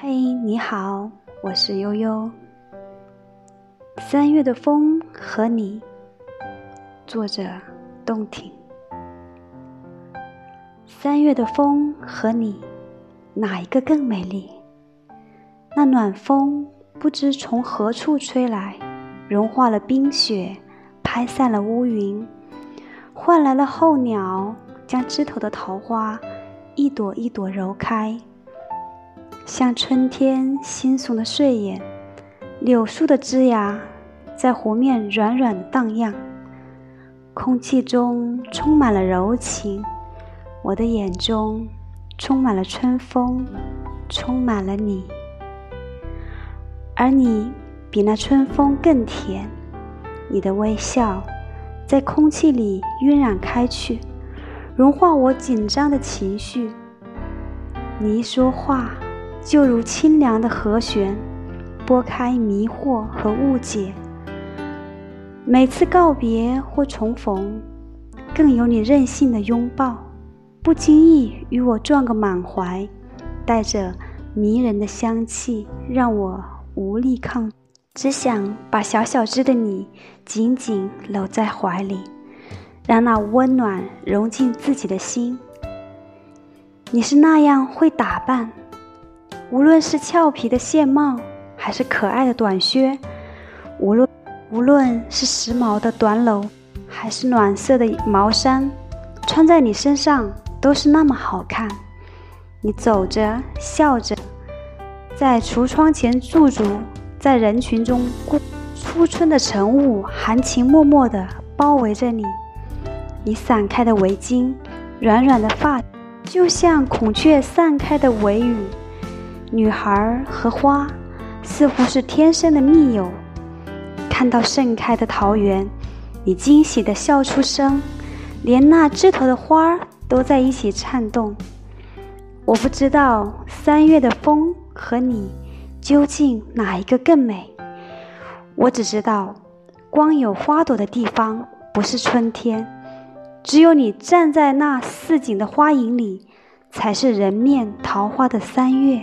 嘿，你好，我是悠悠。三月的风和你，作者洞庭。三月的风和你，哪一个更美丽？那暖风不知从何处吹来，融化了冰雪，拍散了乌云，换来了候鸟将枝头的桃花一朵一朵揉开。像春天惺忪的睡眼，柳树的枝芽在湖面软软荡漾，空气中充满了柔情，我的眼中充满了春风，充满了你，而你比那春风更甜，你的微笑在空气里晕染开去，融化我紧张的情绪。你一说话。就如清凉的和弦，拨开迷惑和误解。每次告别或重逢，更有你任性的拥抱，不经意与我撞个满怀，带着迷人的香气，让我无力抗，只想把小小只的你紧紧搂在怀里，让那温暖融进自己的心。你是那样会打扮。无论是俏皮的线帽，还是可爱的短靴，无论无论是时髦的短篓，还是暖色的毛衫，穿在你身上都是那么好看。你走着，笑着，在橱窗前驻足，在人群中过初春的晨雾，含情脉脉地包围着你。你散开的围巾，软软的发，就像孔雀散开的尾羽。女孩和花似乎是天生的密友。看到盛开的桃源，你惊喜地笑出声，连那枝头的花都在一起颤动。我不知道三月的风和你究竟哪一个更美，我只知道，光有花朵的地方不是春天，只有你站在那似锦的花影里，才是人面桃花的三月。